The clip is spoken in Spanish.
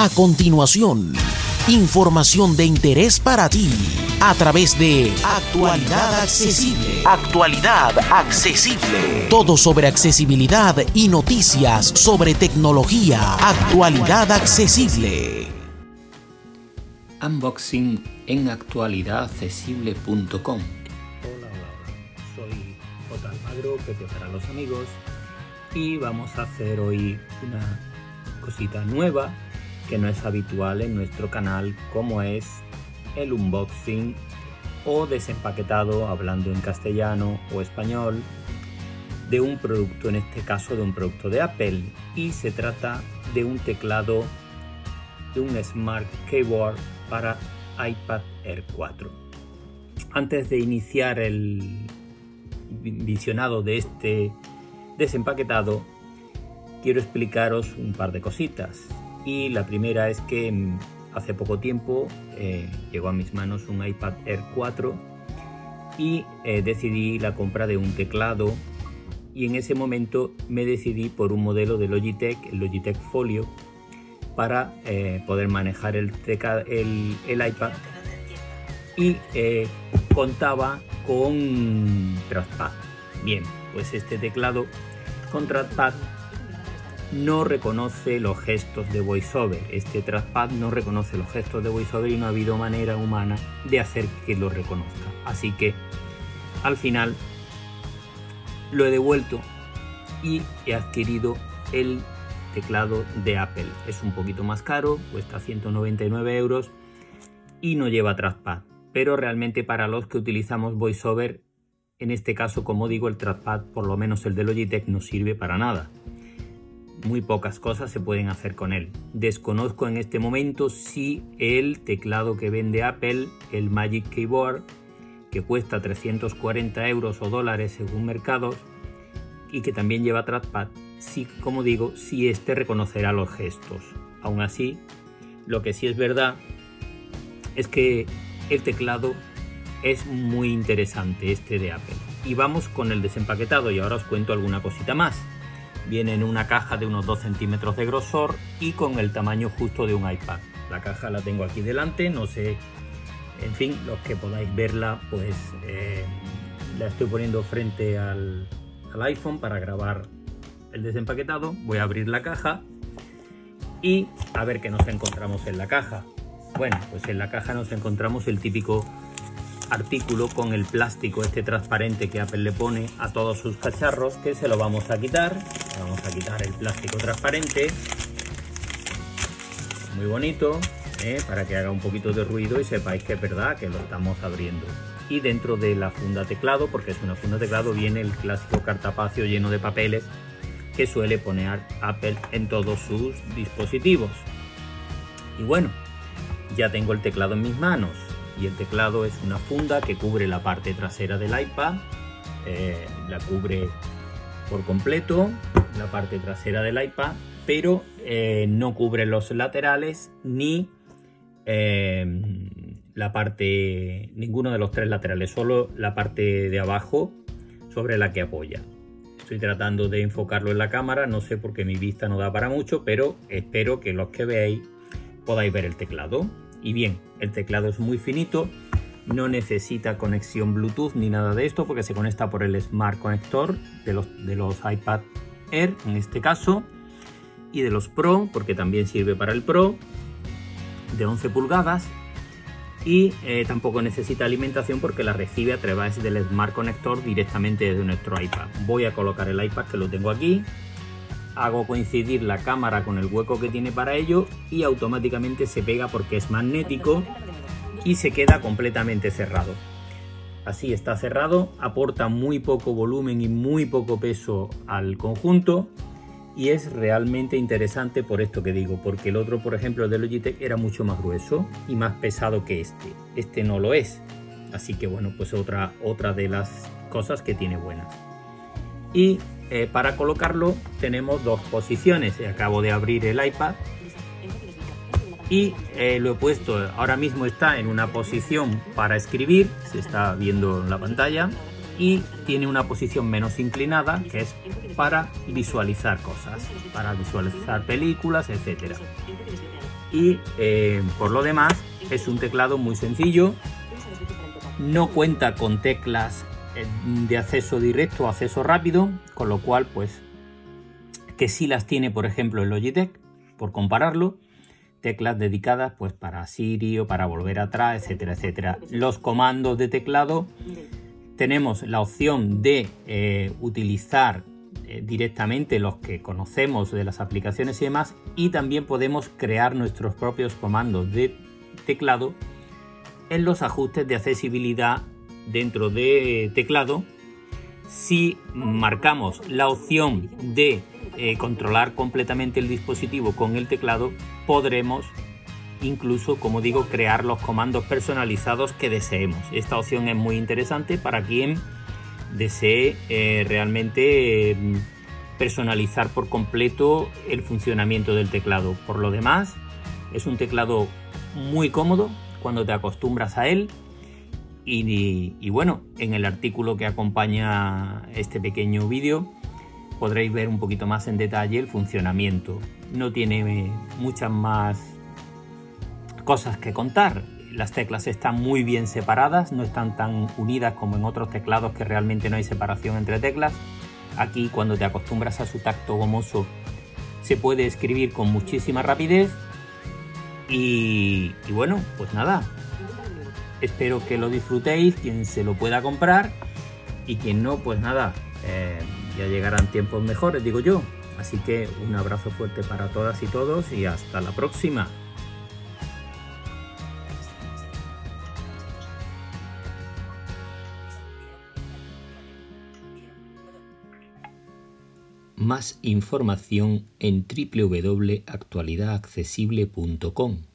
A continuación, información de interés para ti a través de Actualidad Accesible. Actualidad Accesible. Todo sobre accesibilidad y noticias sobre tecnología. Actualidad Accesible. Unboxing en actualidadaccesible.com. Hola, hola, hola. Soy J. Almagro, Pepe para los amigos, y vamos a hacer hoy una cosita nueva que no es habitual en nuestro canal como es el unboxing o desempaquetado hablando en castellano o español de un producto, en este caso de un producto de Apple y se trata de un teclado de un Smart Keyboard para iPad Air 4. Antes de iniciar el visionado de este desempaquetado, quiero explicaros un par de cositas y la primera es que mm, hace poco tiempo eh, llegó a mis manos un iPad Air 4 y eh, decidí la compra de un teclado y en ese momento me decidí por un modelo de Logitech, el Logitech Folio, para eh, poder manejar el, el, el iPad y contaba con trackpad. Bien, pues este teclado con trackpad no reconoce los gestos de VoiceOver. Este trackpad no reconoce los gestos de VoiceOver y no ha habido manera humana de hacer que lo reconozca. Así que al final lo he devuelto y he adquirido el teclado de Apple. Es un poquito más caro, cuesta 199 euros y no lleva trackpad. Pero realmente para los que utilizamos VoiceOver, en este caso, como digo, el trackpad, por lo menos el de Logitech, no sirve para nada muy pocas cosas se pueden hacer con él. Desconozco en este momento si el teclado que vende Apple, el Magic Keyboard, que cuesta 340 euros o dólares según mercados y que también lleva trackpad, si, como digo, si este reconocerá los gestos. Aún así, lo que sí es verdad es que el teclado es muy interesante, este de Apple. Y vamos con el desempaquetado y ahora os cuento alguna cosita más. Viene en una caja de unos 2 centímetros de grosor y con el tamaño justo de un iPad. La caja la tengo aquí delante, no sé, en fin, los que podáis verla, pues eh, la estoy poniendo frente al, al iPhone para grabar el desempaquetado. Voy a abrir la caja y a ver qué nos encontramos en la caja. Bueno, pues en la caja nos encontramos el típico artículo con el plástico este transparente que Apple le pone a todos sus cacharros que se lo vamos a quitar. Vamos a quitar el plástico transparente. Muy bonito ¿eh? para que haga un poquito de ruido y sepáis que es verdad que lo estamos abriendo. Y dentro de la funda teclado porque es una funda teclado viene el clásico cartapacio lleno de papeles que suele poner Apple en todos sus dispositivos. Y bueno ya tengo el teclado en mis manos y el teclado es una funda que cubre la parte trasera del iPad, eh, la cubre por completo la parte trasera del iPad, pero eh, no cubre los laterales ni eh, la parte, ninguno de los tres laterales, solo la parte de abajo sobre la que apoya. Estoy tratando de enfocarlo en la cámara, no sé por qué mi vista no da para mucho, pero espero que los que veáis podáis ver el teclado. Y bien, el teclado es muy finito, no necesita conexión Bluetooth ni nada de esto porque se conecta por el Smart Connector de los, de los iPad Air en este caso y de los Pro porque también sirve para el Pro de 11 pulgadas y eh, tampoco necesita alimentación porque la recibe a través del Smart Connector directamente desde nuestro iPad. Voy a colocar el iPad que lo tengo aquí hago coincidir la cámara con el hueco que tiene para ello y automáticamente se pega porque es magnético y se queda completamente cerrado. Así está cerrado, aporta muy poco volumen y muy poco peso al conjunto y es realmente interesante por esto que digo, porque el otro, por ejemplo, el de Logitech era mucho más grueso y más pesado que este. Este no lo es. Así que bueno, pues otra, otra de las cosas que tiene buenas. Y eh, para colocarlo tenemos dos posiciones. Acabo de abrir el iPad y eh, lo he puesto, ahora mismo está en una posición para escribir, se está viendo en la pantalla, y tiene una posición menos inclinada que es para visualizar cosas, para visualizar películas, etc. y eh, por lo demás es un teclado muy sencillo, no cuenta con teclas de acceso directo o acceso rápido, con lo cual pues que sí las tiene por ejemplo el Logitech, por compararlo, teclas dedicadas pues para Siri o para volver atrás, etcétera, etcétera. Los comandos de teclado tenemos la opción de eh, utilizar eh, directamente los que conocemos de las aplicaciones y demás y también podemos crear nuestros propios comandos de teclado en los ajustes de accesibilidad dentro de teclado si marcamos la opción de eh, controlar completamente el dispositivo con el teclado podremos incluso como digo crear los comandos personalizados que deseemos esta opción es muy interesante para quien desee eh, realmente mm, personalizar por completo el funcionamiento del teclado. Por lo demás, es un teclado muy cómodo cuando te acostumbras a él. Y, bueno, en el artículo que acompaña este pequeño vídeo podréis ver un poquito más en detalle el funcionamiento. No tiene muchas más cosas que contar las teclas están muy bien separadas, no están tan unidas como en otros teclados que realmente no hay separación entre teclas. Aquí cuando te acostumbras a su tacto gomoso se puede escribir con muchísima rapidez y, bueno, pues nada, espero que lo disfrutéis, quien se lo pueda comprar y quien no, pues nada, eh, ya llegarán tiempos mejores, digo yo. Así que un abrazo fuerte para todas y todos y hasta la próxima. Más información en www.actualidadaccesible.com.